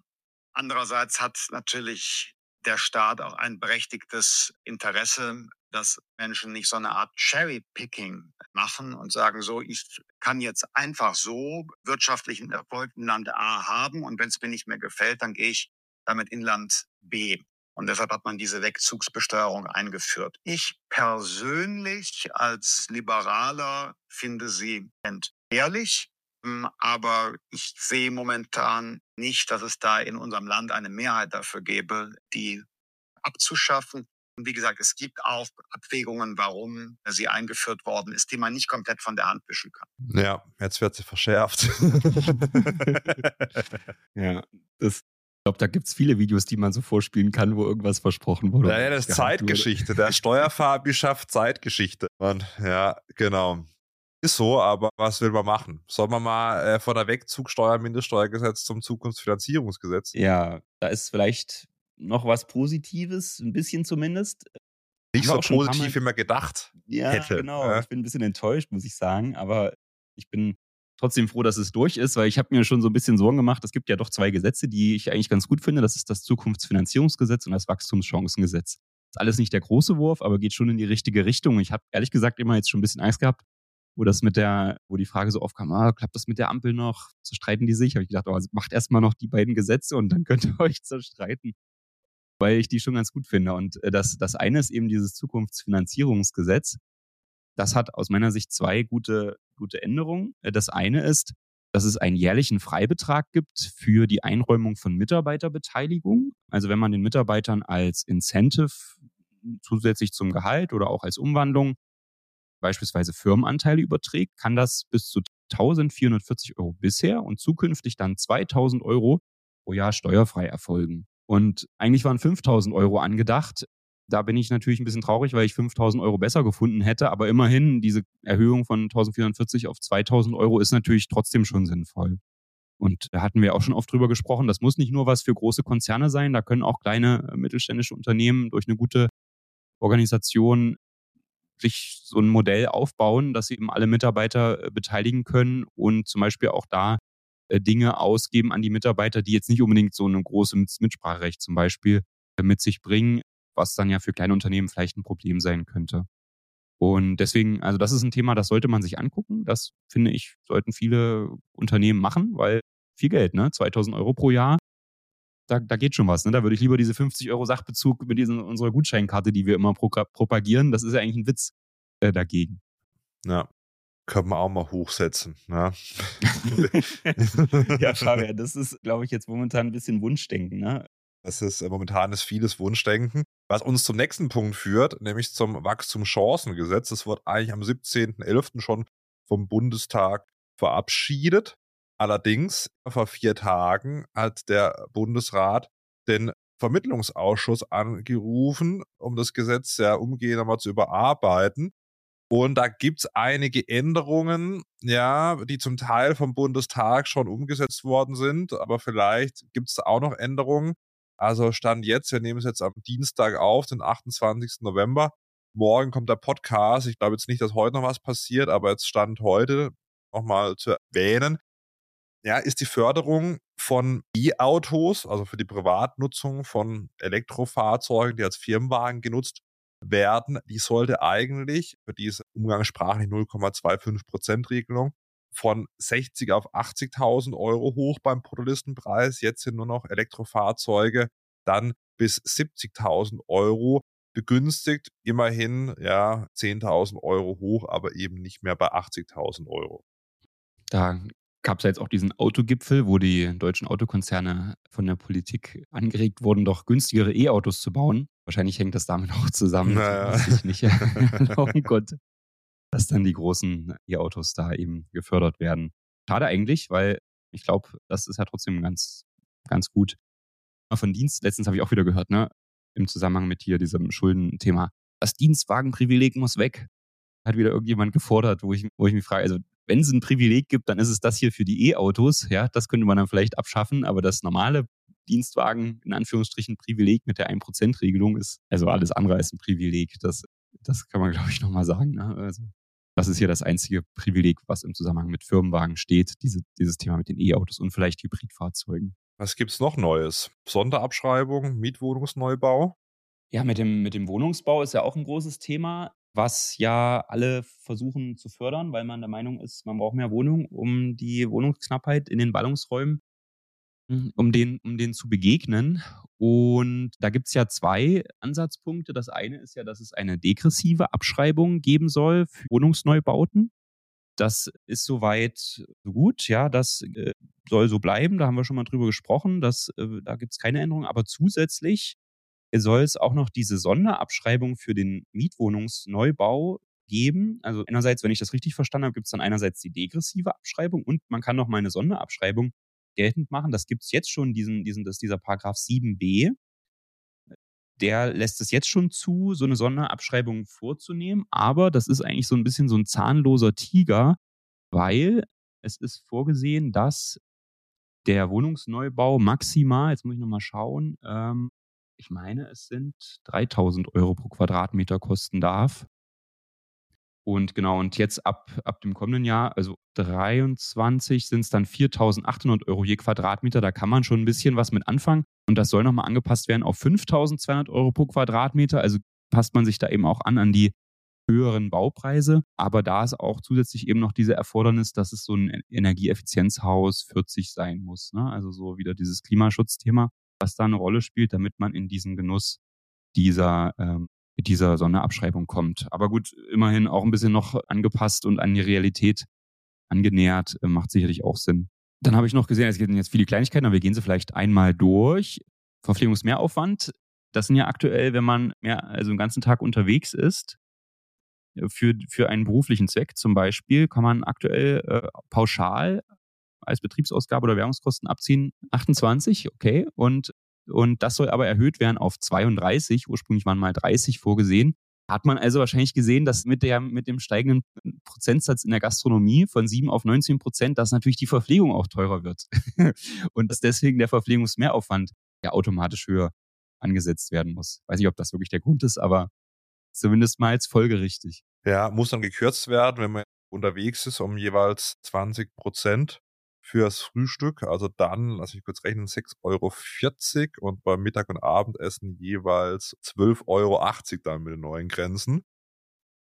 andererseits hat natürlich der Staat auch ein berechtigtes Interesse, dass Menschen nicht so eine Art Cherry-Picking machen und sagen, so, ich kann jetzt einfach so wirtschaftlichen Erfolg in Land A haben und wenn es mir nicht mehr gefällt, dann gehe ich damit in Land B. Und deshalb hat man diese Wegzugsbesteuerung eingeführt. Ich persönlich als Liberaler finde sie entbehrlich. Hm, aber ich sehe momentan nicht, dass es da in unserem Land eine Mehrheit dafür gäbe, die abzuschaffen. Und wie gesagt, es gibt auch Abwägungen, warum sie eingeführt worden ist, die man nicht komplett von der Hand wischen kann. Ja, jetzt wird sie verschärft. ja, das glaube, da gibt es viele Videos, die man so vorspielen kann, wo irgendwas versprochen wurde. Ja, das ist Zeitgeschichte. Der Steuerfabi schafft Zeitgeschichte. Und, ja, genau. Ist so, aber was will man machen? Soll man mal äh, von der Wegzugsteuer, Mindeststeuergesetz zum Zukunftsfinanzierungsgesetz? Ja, da ist vielleicht noch was Positives, ein bisschen zumindest. nicht so positiv, wie man gedacht ja, hätte. Genau, ja. ich bin ein bisschen enttäuscht, muss ich sagen, aber ich bin trotzdem froh, dass es durch ist, weil ich habe mir schon so ein bisschen Sorgen gemacht. Es gibt ja doch zwei Gesetze, die ich eigentlich ganz gut finde. Das ist das Zukunftsfinanzierungsgesetz und das Wachstumschancengesetz. Das ist alles nicht der große Wurf, aber geht schon in die richtige Richtung. Ich habe ehrlich gesagt immer jetzt schon ein bisschen Angst gehabt, wo das mit der, wo die Frage so aufkam, ah, klappt das mit der Ampel noch? Zerstreiten die sich? Habe ich gedacht, oh, also macht erstmal noch die beiden Gesetze und dann könnt ihr euch zerstreiten. Weil ich die schon ganz gut finde. Und äh, das, das eine ist eben dieses Zukunftsfinanzierungsgesetz. Das hat aus meiner Sicht zwei gute, gute Änderungen. Äh, das eine ist, dass es einen jährlichen Freibetrag gibt für die Einräumung von Mitarbeiterbeteiligung. Also wenn man den Mitarbeitern als Incentive zusätzlich zum Gehalt oder auch als Umwandlung beispielsweise Firmenanteile überträgt, kann das bis zu 1440 Euro bisher und zukünftig dann 2000 Euro pro Jahr steuerfrei erfolgen. Und eigentlich waren 5000 Euro angedacht. Da bin ich natürlich ein bisschen traurig, weil ich 5000 Euro besser gefunden hätte. Aber immerhin, diese Erhöhung von 1440 auf 2000 Euro ist natürlich trotzdem schon sinnvoll. Und da hatten wir auch schon oft drüber gesprochen. Das muss nicht nur was für große Konzerne sein. Da können auch kleine äh, mittelständische Unternehmen durch eine gute Organisation sich so ein Modell aufbauen, dass sie eben alle Mitarbeiter äh, beteiligen können und zum Beispiel auch da äh, Dinge ausgeben an die Mitarbeiter, die jetzt nicht unbedingt so ein großes Mitspracherecht zum Beispiel mit sich bringen, was dann ja für kleine Unternehmen vielleicht ein Problem sein könnte. Und deswegen, also das ist ein Thema, das sollte man sich angucken. Das finde ich, sollten viele Unternehmen machen, weil viel Geld, ne? 2000 Euro pro Jahr, da, da geht schon was. Ne? Da würde ich lieber diese 50 Euro Sachbezug mit diesen, unserer Gutscheinkarte, die wir immer pro, propagieren, das ist ja eigentlich ein Witz äh, dagegen. Ja, können wir auch mal hochsetzen. Ne? ja, Fabian, das ist, glaube ich, jetzt momentan ein bisschen Wunschdenken. Ne? Das ist äh, momentan ist vieles Wunschdenken. Was uns zum nächsten Punkt führt, nämlich zum Wachstumschancengesetz. Das wird eigentlich am 17.11. schon vom Bundestag verabschiedet. Allerdings vor vier Tagen hat der Bundesrat den Vermittlungsausschuss angerufen, um das Gesetz ja umgehend nochmal zu überarbeiten. Und da gibt's einige Änderungen, ja, die zum Teil vom Bundestag schon umgesetzt worden sind, aber vielleicht gibt's da auch noch Änderungen. Also Stand jetzt, wir nehmen es jetzt am Dienstag auf, den 28. November. Morgen kommt der Podcast. Ich glaube jetzt nicht, dass heute noch was passiert, aber jetzt Stand heute nochmal zu erwähnen ja, ist die Förderung von E-Autos, also für die Privatnutzung von Elektrofahrzeugen, die als Firmenwagen genutzt werden, die sollte eigentlich für diese umgangssprachlich 0,25 Prozent Regelung von 60 auf 80.000 Euro hoch beim Produktlistenpreis. Jetzt sind nur noch Elektrofahrzeuge dann bis 70.000 Euro begünstigt. Immerhin ja 10.000 Euro hoch, aber eben nicht mehr bei 80.000 Euro. Da gab es ja jetzt auch diesen Autogipfel, wo die deutschen Autokonzerne von der Politik angeregt wurden, doch günstigere E-Autos zu bauen. Wahrscheinlich hängt das damit auch zusammen, naja. dass ich nicht erlauben konnte, dass dann die großen E-Autos da eben gefördert werden. Schade eigentlich, weil ich glaube, das ist ja trotzdem ganz, ganz gut. Von Dienst, letztens habe ich auch wieder gehört, ne, im Zusammenhang mit hier diesem Schuldenthema. Das Dienstwagenprivileg muss weg. Hat wieder irgendjemand gefordert, wo ich, wo ich mich frage, also wenn es ein Privileg gibt, dann ist es das hier für die E-Autos. Ja, das könnte man dann vielleicht abschaffen, aber das normale Dienstwagen, in Anführungsstrichen, Privileg mit der 1%-Regelung ist also alles andere als ein Privileg. Das, das kann man, glaube ich, nochmal sagen. Ne? Also, das ist hier das einzige Privileg, was im Zusammenhang mit Firmenwagen steht, diese, dieses Thema mit den E-Autos und vielleicht Hybridfahrzeugen. Was gibt's noch Neues? Sonderabschreibung, Mietwohnungsneubau? Ja, mit dem, mit dem Wohnungsbau ist ja auch ein großes Thema was ja alle versuchen zu fördern, weil man der Meinung ist, man braucht mehr Wohnungen, um die Wohnungsknappheit in den Ballungsräumen, um den, um den zu begegnen. Und da gibt es ja zwei Ansatzpunkte. Das eine ist ja, dass es eine degressive Abschreibung geben soll für Wohnungsneubauten. Das ist soweit so gut, ja, das äh, soll so bleiben. Da haben wir schon mal drüber gesprochen. Das, äh, da gibt es keine Änderung. Aber zusätzlich soll es auch noch diese Sonderabschreibung für den Mietwohnungsneubau geben. Also einerseits, wenn ich das richtig verstanden habe, gibt es dann einerseits die degressive Abschreibung und man kann noch mal eine Sonderabschreibung geltend machen. Das gibt es jetzt schon, diesen, diesen, das dieser Paragraph 7b. Der lässt es jetzt schon zu, so eine Sonderabschreibung vorzunehmen. Aber das ist eigentlich so ein bisschen so ein zahnloser Tiger, weil es ist vorgesehen, dass der Wohnungsneubau maximal, jetzt muss ich nochmal schauen, ähm, ich meine, es sind 3000 Euro pro Quadratmeter kosten darf. Und genau, und jetzt ab, ab dem kommenden Jahr, also 23, sind es dann 4.800 Euro je Quadratmeter. Da kann man schon ein bisschen was mit anfangen. Und das soll nochmal angepasst werden auf 5.200 Euro pro Quadratmeter. Also passt man sich da eben auch an an die höheren Baupreise. Aber da ist auch zusätzlich eben noch diese Erfordernis, dass es so ein Energieeffizienzhaus 40 sein muss. Ne? Also so wieder dieses Klimaschutzthema, was da eine Rolle spielt, damit man in diesen Genuss dieser ähm, dieser Sonderabschreibung kommt. Aber gut, immerhin auch ein bisschen noch angepasst und an die Realität angenähert, äh, macht sicherlich auch Sinn. Dann habe ich noch gesehen, es gibt jetzt viele Kleinigkeiten, aber wir gehen sie vielleicht einmal durch. Verpflegungsmehraufwand, das sind ja aktuell, wenn man mehr, also den ganzen Tag unterwegs ist, äh, für, für einen beruflichen Zweck zum Beispiel, kann man aktuell äh, pauschal als Betriebsausgabe oder Währungskosten abziehen 28, okay, und und das soll aber erhöht werden auf 32. Ursprünglich waren mal 30 vorgesehen. Hat man also wahrscheinlich gesehen, dass mit, der, mit dem steigenden Prozentsatz in der Gastronomie von 7 auf 19 Prozent, dass natürlich die Verpflegung auch teurer wird. und dass deswegen der Verpflegungsmehraufwand ja automatisch höher angesetzt werden muss. Weiß nicht, ob das wirklich der Grund ist, aber zumindest mal als folgerichtig. Ja, muss dann gekürzt werden, wenn man unterwegs ist, um jeweils 20 Prozent fürs Frühstück. Also dann, lass mich kurz rechnen, 6,40 Euro und beim Mittag- und Abendessen jeweils 12,80 Euro dann mit den neuen Grenzen.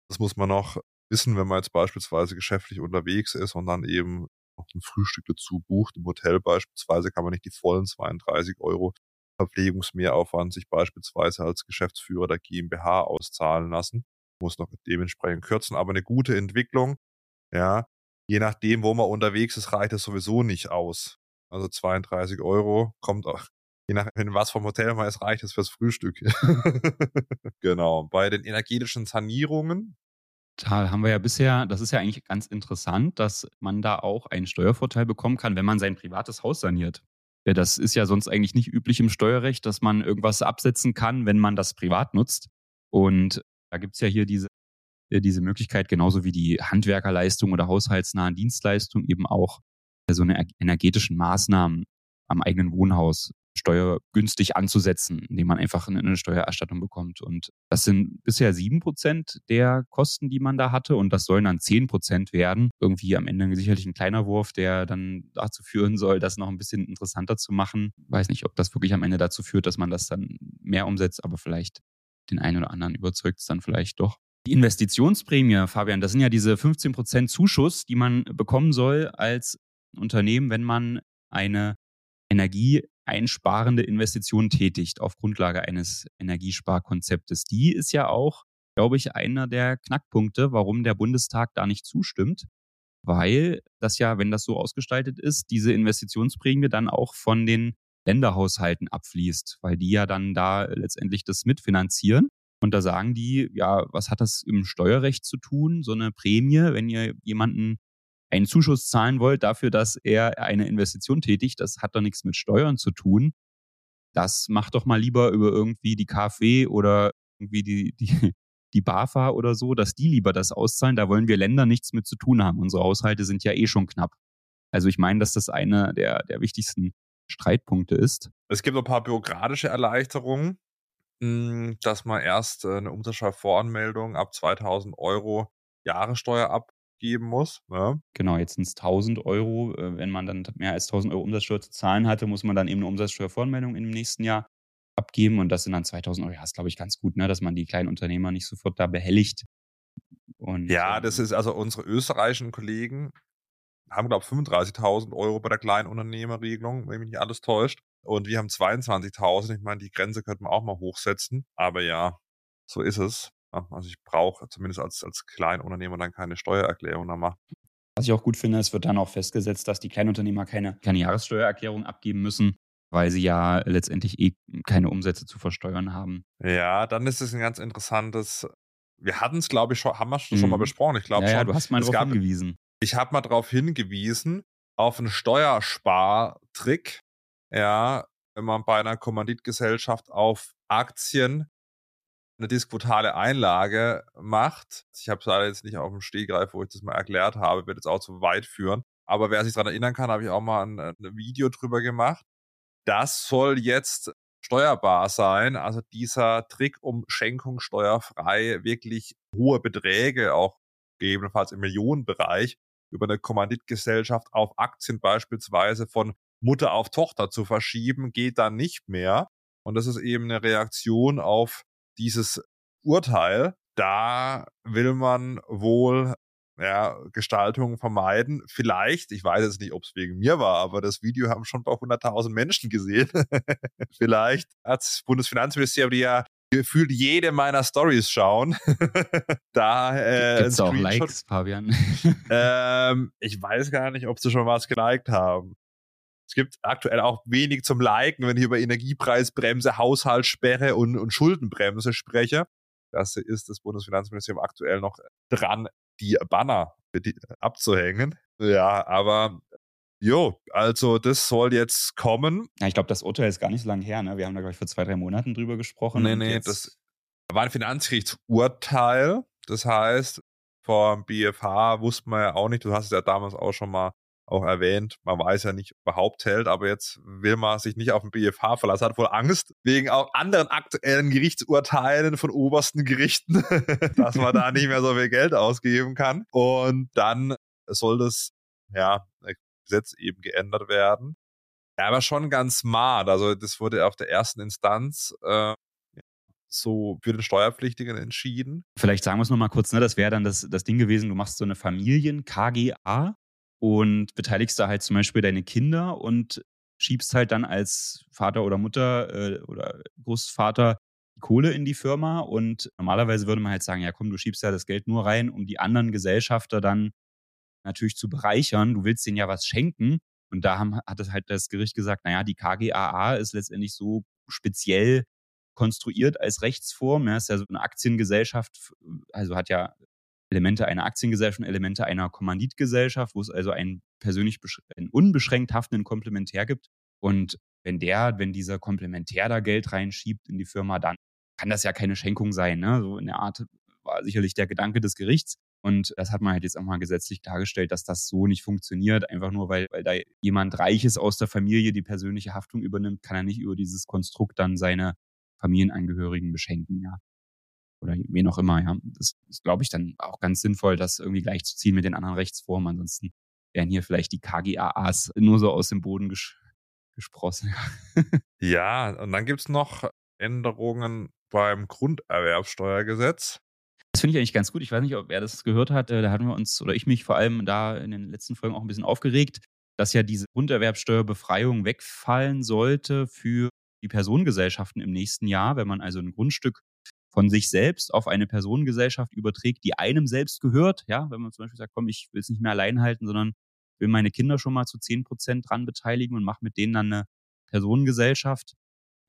Das muss man noch wissen, wenn man jetzt beispielsweise geschäftlich unterwegs ist und dann eben noch ein Frühstück dazu bucht. Im Hotel beispielsweise kann man nicht die vollen 32 Euro Verpflegungsmehraufwand sich beispielsweise als Geschäftsführer der GmbH auszahlen lassen. Muss noch dementsprechend kürzen, aber eine gute Entwicklung. Ja, je nachdem, wo man unterwegs ist, reicht es sowieso nicht aus. Also 32 Euro kommt auch, je nachdem, was vom Hotel man ist, reicht es fürs Frühstück. genau. Bei den energetischen Sanierungen. Da haben wir ja bisher, das ist ja eigentlich ganz interessant, dass man da auch einen Steuervorteil bekommen kann, wenn man sein privates Haus saniert. Ja, das ist ja sonst eigentlich nicht üblich im Steuerrecht, dass man irgendwas absetzen kann, wenn man das privat nutzt. Und da gibt es ja hier diese diese Möglichkeit, genauso wie die Handwerkerleistung oder haushaltsnahen Dienstleistungen eben auch äh, so eine energetischen Maßnahmen am eigenen Wohnhaus steuergünstig anzusetzen, indem man einfach eine Steuererstattung bekommt. Und das sind bisher sieben Prozent der Kosten, die man da hatte. Und das sollen dann zehn Prozent werden. Irgendwie am Ende sicherlich ein kleiner Wurf, der dann dazu führen soll, das noch ein bisschen interessanter zu machen. Weiß nicht, ob das wirklich am Ende dazu führt, dass man das dann mehr umsetzt, aber vielleicht den einen oder anderen überzeugt es dann vielleicht doch. Die Investitionsprämie, Fabian, das sind ja diese 15% Zuschuss, die man bekommen soll als Unternehmen, wenn man eine energieeinsparende Investition tätigt auf Grundlage eines Energiesparkonzeptes. Die ist ja auch, glaube ich, einer der Knackpunkte, warum der Bundestag da nicht zustimmt, weil das ja, wenn das so ausgestaltet ist, diese Investitionsprämie dann auch von den Länderhaushalten abfließt, weil die ja dann da letztendlich das mitfinanzieren. Und da sagen die, ja, was hat das im Steuerrecht zu tun? So eine Prämie, wenn ihr jemanden einen Zuschuss zahlen wollt dafür, dass er eine Investition tätigt, das hat doch nichts mit Steuern zu tun. Das macht doch mal lieber über irgendwie die KfW oder irgendwie die, die, die BAFA oder so, dass die lieber das auszahlen. Da wollen wir Länder nichts mit zu tun haben. Unsere Haushalte sind ja eh schon knapp. Also ich meine, dass das einer der, der wichtigsten Streitpunkte ist. Es gibt ein paar bürokratische Erleichterungen. Hm, dass man erst äh, eine Umsatzsteuervoranmeldung ab 2000 Euro Jahressteuer abgeben muss. Ne? Genau, jetzt sind es 1000 Euro. Äh, wenn man dann mehr als 1000 Euro Umsatzsteuer zu zahlen hatte, muss man dann eben eine Umsatzsteuervoranmeldung im nächsten Jahr abgeben und das sind dann 2000 Euro. Ja, ist glaube ich ganz gut, ne, dass man die kleinen Unternehmer nicht sofort da behelligt. Und, ja, das ähm ist also unsere österreichischen Kollegen haben, glaube ich, 35.000 Euro bei der Kleinunternehmerregelung, wenn mich nicht alles täuscht. Und wir haben 22.000. Ich meine, die Grenze könnte man auch mal hochsetzen. Aber ja, so ist es. Also ich brauche zumindest als, als Kleinunternehmer dann keine Steuererklärung da machen. Was ich auch gut finde, es wird dann auch festgesetzt, dass die Kleinunternehmer keine, keine Jahressteuererklärung abgeben müssen, weil sie ja letztendlich eh keine Umsätze zu versteuern haben. Ja, dann ist es ein ganz interessantes. Wir hatten es, glaube ich, schon, haben wir schon, mhm. mal besprochen. Ich glaube ja, schon. Ja, du hast mal darauf hingewiesen. Ich habe mal darauf hingewiesen, auf einen Steuerspartrick, ja, wenn man bei einer Kommanditgesellschaft auf Aktien eine diskutale Einlage macht. Ich habe es leider jetzt nicht auf dem Stehgreif, wo ich das mal erklärt habe, wird jetzt auch zu weit führen. Aber wer sich daran erinnern kann, habe ich auch mal ein, ein Video drüber gemacht. Das soll jetzt steuerbar sein. Also dieser Trick um Schenkung steuerfrei wirklich hohe Beträge, auch gegebenenfalls im Millionenbereich, über eine Kommanditgesellschaft auf Aktien beispielsweise von Mutter auf Tochter zu verschieben, geht dann nicht mehr. Und das ist eben eine Reaktion auf dieses Urteil. Da will man wohl ja, Gestaltungen vermeiden. Vielleicht, ich weiß jetzt nicht, ob es wegen mir war, aber das Video haben schon ein paar hunderttausend Menschen gesehen. Vielleicht hat das Bundesfinanzministerium die ja gefühlt jede meiner Stories schauen. da äh, Gibt's auch Likes, Fabian? ähm, ich weiß gar nicht, ob sie schon was geliked haben. Es gibt aktuell auch wenig zum Liken, wenn ich über Energiepreisbremse, Haushaltssperre und, und Schuldenbremse spreche. Das ist das Bundesfinanzministerium aktuell noch dran, die Banner abzuhängen. Ja, aber Jo, also das soll jetzt kommen. Ja, ich glaube, das Urteil ist gar nicht so lange her. Ne? Wir haben da, glaube ich, vor zwei, drei Monaten drüber gesprochen. Nee, nee, das war ein Finanzgerichtsurteil. Das heißt, vor dem BFH wusste man ja auch nicht, du hast es ja damals auch schon mal auch erwähnt, man weiß ja nicht, ob er Haupt hält, aber jetzt will man sich nicht auf den BFH verlassen, hat wohl Angst, wegen auch anderen aktuellen Gerichtsurteilen von obersten Gerichten, dass man da nicht mehr so viel Geld ausgeben kann. Und dann soll das, ja, Gesetz eben geändert werden. Aber schon ganz smart. Also das wurde auf der ersten Instanz äh, so für den Steuerpflichtigen entschieden. Vielleicht sagen wir es nochmal kurz, ne? das wäre dann das, das Ding gewesen, du machst so eine Familien-KGA und beteiligst da halt zum Beispiel deine Kinder und schiebst halt dann als Vater oder Mutter äh, oder Großvater die Kohle in die Firma und normalerweise würde man halt sagen, ja komm, du schiebst ja das Geld nur rein, um die anderen Gesellschafter dann natürlich zu bereichern. Du willst denen ja was schenken. Und da haben, hat es halt das Gericht gesagt, naja, die KGAA ist letztendlich so speziell konstruiert als Rechtsform. Ja, ist ja so eine Aktiengesellschaft, also hat ja Elemente einer Aktiengesellschaft und Elemente einer Kommanditgesellschaft, wo es also einen persönlich einen unbeschränkt haftenden Komplementär gibt. Und wenn der, wenn dieser Komplementär da Geld reinschiebt in die Firma, dann kann das ja keine Schenkung sein. Ne? So in der Art war sicherlich der Gedanke des Gerichts. Und das hat man halt jetzt auch mal gesetzlich dargestellt, dass das so nicht funktioniert. Einfach nur, weil, weil da jemand Reiches aus der Familie die persönliche Haftung übernimmt, kann er nicht über dieses Konstrukt dann seine Familienangehörigen beschenken, ja. Oder wen auch immer, ja. Das ist, glaube ich, dann auch ganz sinnvoll, das irgendwie gleichzuziehen mit den anderen Rechtsformen. Ansonsten wären hier vielleicht die KGAAs nur so aus dem Boden ges gesprossen. ja, und dann gibt's noch Änderungen beim Grunderwerbsteuergesetz. Das finde ich eigentlich ganz gut. Ich weiß nicht, ob wer das gehört hat. Äh, da hatten wir uns, oder ich mich vor allem da in den letzten Folgen auch ein bisschen aufgeregt, dass ja diese Grunderwerbsteuerbefreiung wegfallen sollte für die Personengesellschaften im nächsten Jahr, wenn man also ein Grundstück von sich selbst auf eine Personengesellschaft überträgt, die einem selbst gehört. Ja, wenn man zum Beispiel sagt, komm, ich will es nicht mehr allein halten, sondern will meine Kinder schon mal zu 10 Prozent dran beteiligen und mache mit denen dann eine Personengesellschaft.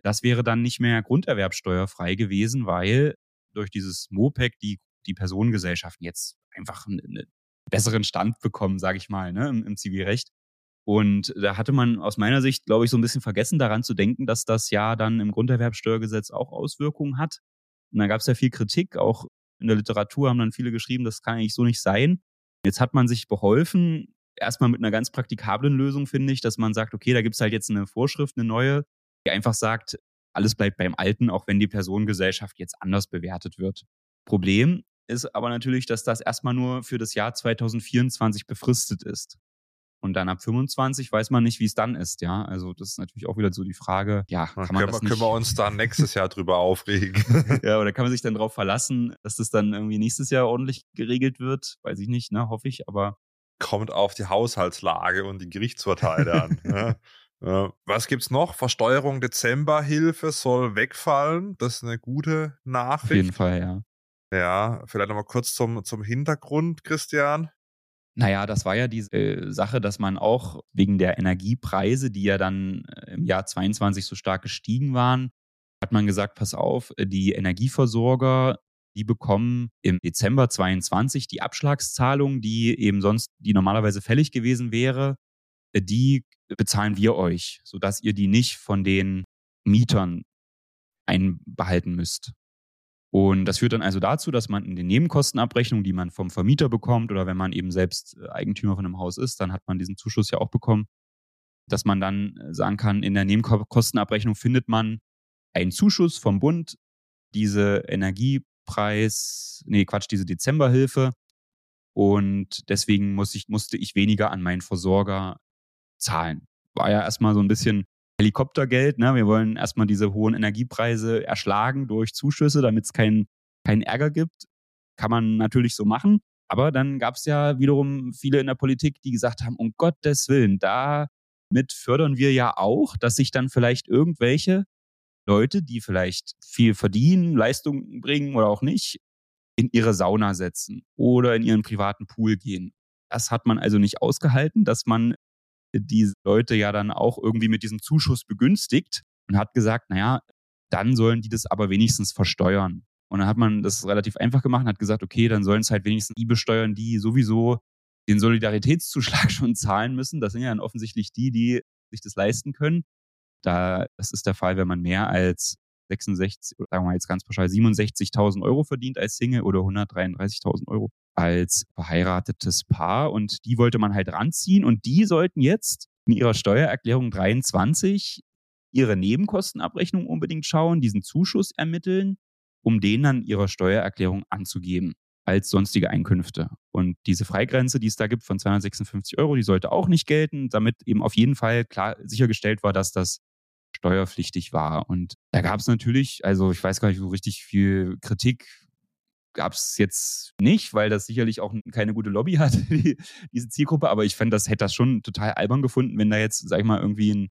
Das wäre dann nicht mehr grunderwerbsteuerfrei gewesen, weil durch dieses MOPEC die, die Personengesellschaften jetzt einfach einen, einen besseren Stand bekommen, sage ich mal, ne, im, im Zivilrecht. Und da hatte man aus meiner Sicht, glaube ich, so ein bisschen vergessen daran zu denken, dass das ja dann im Grunderwerbsteuergesetz auch Auswirkungen hat. Und da gab es ja viel Kritik, auch in der Literatur haben dann viele geschrieben, das kann eigentlich so nicht sein. Jetzt hat man sich beholfen, erstmal mit einer ganz praktikablen Lösung, finde ich, dass man sagt, okay, da gibt es halt jetzt eine Vorschrift, eine neue, die einfach sagt, alles bleibt beim Alten, auch wenn die Personengesellschaft jetzt anders bewertet wird. Problem ist aber natürlich, dass das erstmal nur für das Jahr 2024 befristet ist. Und dann ab 25 weiß man nicht, wie es dann ist, ja. Also das ist natürlich auch wieder so die Frage, ja, kann man können, das nicht... können wir uns dann nächstes Jahr drüber aufregen. ja, oder kann man sich dann darauf verlassen, dass das dann irgendwie nächstes Jahr ordentlich geregelt wird? Weiß ich nicht, ne, hoffe ich, aber kommt auf die Haushaltslage und die Gerichtsurteile an. ne? Was gibt's noch? Versteuerung Dezemberhilfe soll wegfallen. Das ist eine gute Nachricht. Auf jeden Fall, ja. Ja, vielleicht nochmal kurz zum, zum Hintergrund, Christian. Naja, das war ja diese äh, Sache, dass man auch wegen der Energiepreise, die ja dann äh, im Jahr 22 so stark gestiegen waren, hat man gesagt, pass auf, äh, die Energieversorger, die bekommen im Dezember 22 die Abschlagszahlung, die eben sonst, die normalerweise fällig gewesen wäre, die bezahlen wir euch, sodass ihr die nicht von den Mietern einbehalten müsst. Und das führt dann also dazu, dass man in den Nebenkostenabrechnungen, die man vom Vermieter bekommt oder wenn man eben selbst äh, Eigentümer von einem Haus ist, dann hat man diesen Zuschuss ja auch bekommen, dass man dann äh, sagen kann, in der Nebenkostenabrechnung findet man einen Zuschuss vom Bund, diese Energiepreis, nee, Quatsch, diese Dezemberhilfe. Und deswegen muss ich, musste ich weniger an meinen Versorger zahlen. War ja erstmal so ein bisschen Helikoptergeld. Ne? Wir wollen erstmal diese hohen Energiepreise erschlagen durch Zuschüsse, damit es keinen kein Ärger gibt. Kann man natürlich so machen. Aber dann gab es ja wiederum viele in der Politik, die gesagt haben, um Gottes Willen, damit fördern wir ja auch, dass sich dann vielleicht irgendwelche Leute, die vielleicht viel verdienen, Leistungen bringen oder auch nicht, in ihre Sauna setzen oder in ihren privaten Pool gehen. Das hat man also nicht ausgehalten, dass man diese Leute ja dann auch irgendwie mit diesem Zuschuss begünstigt und hat gesagt, naja, dann sollen die das aber wenigstens versteuern. Und dann hat man das relativ einfach gemacht und hat gesagt, okay, dann sollen es halt wenigstens die besteuern, die sowieso den Solidaritätszuschlag schon zahlen müssen. Das sind ja dann offensichtlich die, die sich das leisten können. Da, das ist der Fall, wenn man mehr als 66, sagen wir mal jetzt ganz pauschal 67.000 Euro verdient als Single oder 133.000 Euro als verheiratetes Paar. Und die wollte man halt ranziehen und die sollten jetzt in ihrer Steuererklärung 23 ihre Nebenkostenabrechnung unbedingt schauen, diesen Zuschuss ermitteln um den dann ihrer Steuererklärung anzugeben als sonstige Einkünfte. Und diese Freigrenze, die es da gibt von 256 Euro, die sollte auch nicht gelten, damit eben auf jeden Fall klar sichergestellt war, dass das steuerpflichtig war. Und da gab es natürlich, also ich weiß gar nicht, so richtig viel Kritik gab es jetzt nicht, weil das sicherlich auch keine gute Lobby hat, die, diese Zielgruppe. Aber ich fände, das hätte das schon total albern gefunden, wenn da jetzt, sag ich mal, irgendwie ein,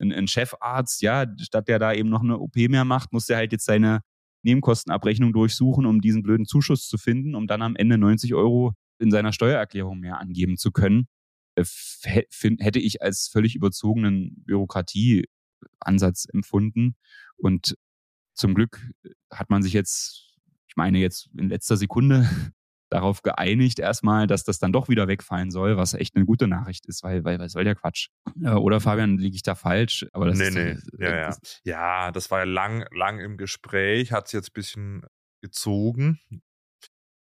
ein, ein Chefarzt, ja, statt der da eben noch eine OP mehr macht, muss der halt jetzt seine Nebenkostenabrechnung durchsuchen, um diesen blöden Zuschuss zu finden, um dann am Ende 90 Euro in seiner Steuererklärung mehr angeben zu können, äh, hätte ich als völlig überzogenen Bürokratieansatz empfunden. Und zum Glück hat man sich jetzt, ich meine jetzt in letzter Sekunde darauf geeinigt erstmal, dass das dann doch wieder wegfallen soll, was echt eine gute Nachricht ist, weil, weil was soll der Quatsch? Oder Fabian, liege ich da falsch? Aber das nee, ist, nee. Ja, ja. ja, das war ja lang, lang im Gespräch, hat es jetzt ein bisschen gezogen.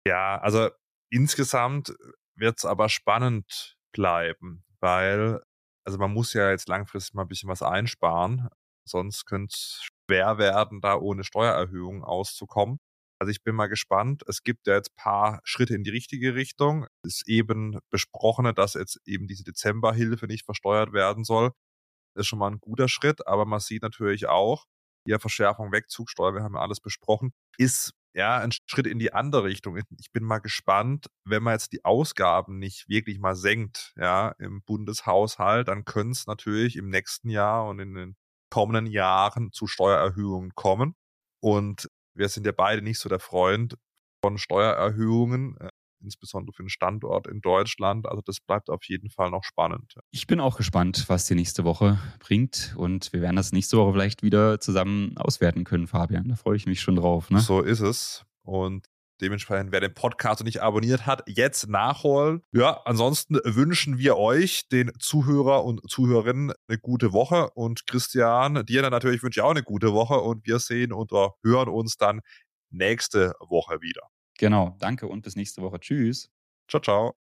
Ja, also insgesamt wird es aber spannend bleiben, weil, also man muss ja jetzt langfristig mal ein bisschen was einsparen, sonst könnte es schwer werden, da ohne Steuererhöhung auszukommen. Also ich bin mal gespannt. Es gibt ja jetzt paar Schritte in die richtige Richtung. Es ist eben besprochene, dass jetzt eben diese Dezemberhilfe nicht versteuert werden soll. Das ist schon mal ein guter Schritt, aber man sieht natürlich auch, hier Verschärfung Wegzugsteuer, wir haben ja alles besprochen, ist ja ein Schritt in die andere Richtung. Ich bin mal gespannt, wenn man jetzt die Ausgaben nicht wirklich mal senkt, ja, im Bundeshaushalt, dann könnte es natürlich im nächsten Jahr und in den kommenden Jahren zu Steuererhöhungen kommen. Und wir sind ja beide nicht so der Freund von Steuererhöhungen, äh, insbesondere für den Standort in Deutschland. Also das bleibt auf jeden Fall noch spannend. Ich bin auch gespannt, was die nächste Woche bringt und wir werden das nächste Woche vielleicht wieder zusammen auswerten können, Fabian. Da freue ich mich schon drauf. Ne? So ist es. Und Dementsprechend, wer den Podcast noch nicht abonniert hat, jetzt nachholen. Ja, ansonsten wünschen wir euch, den Zuhörer und Zuhörerinnen, eine gute Woche. Und Christian, dir dann natürlich wünsche ich auch eine gute Woche. Und wir sehen und hören uns dann nächste Woche wieder. Genau, danke und bis nächste Woche. Tschüss. Ciao, ciao.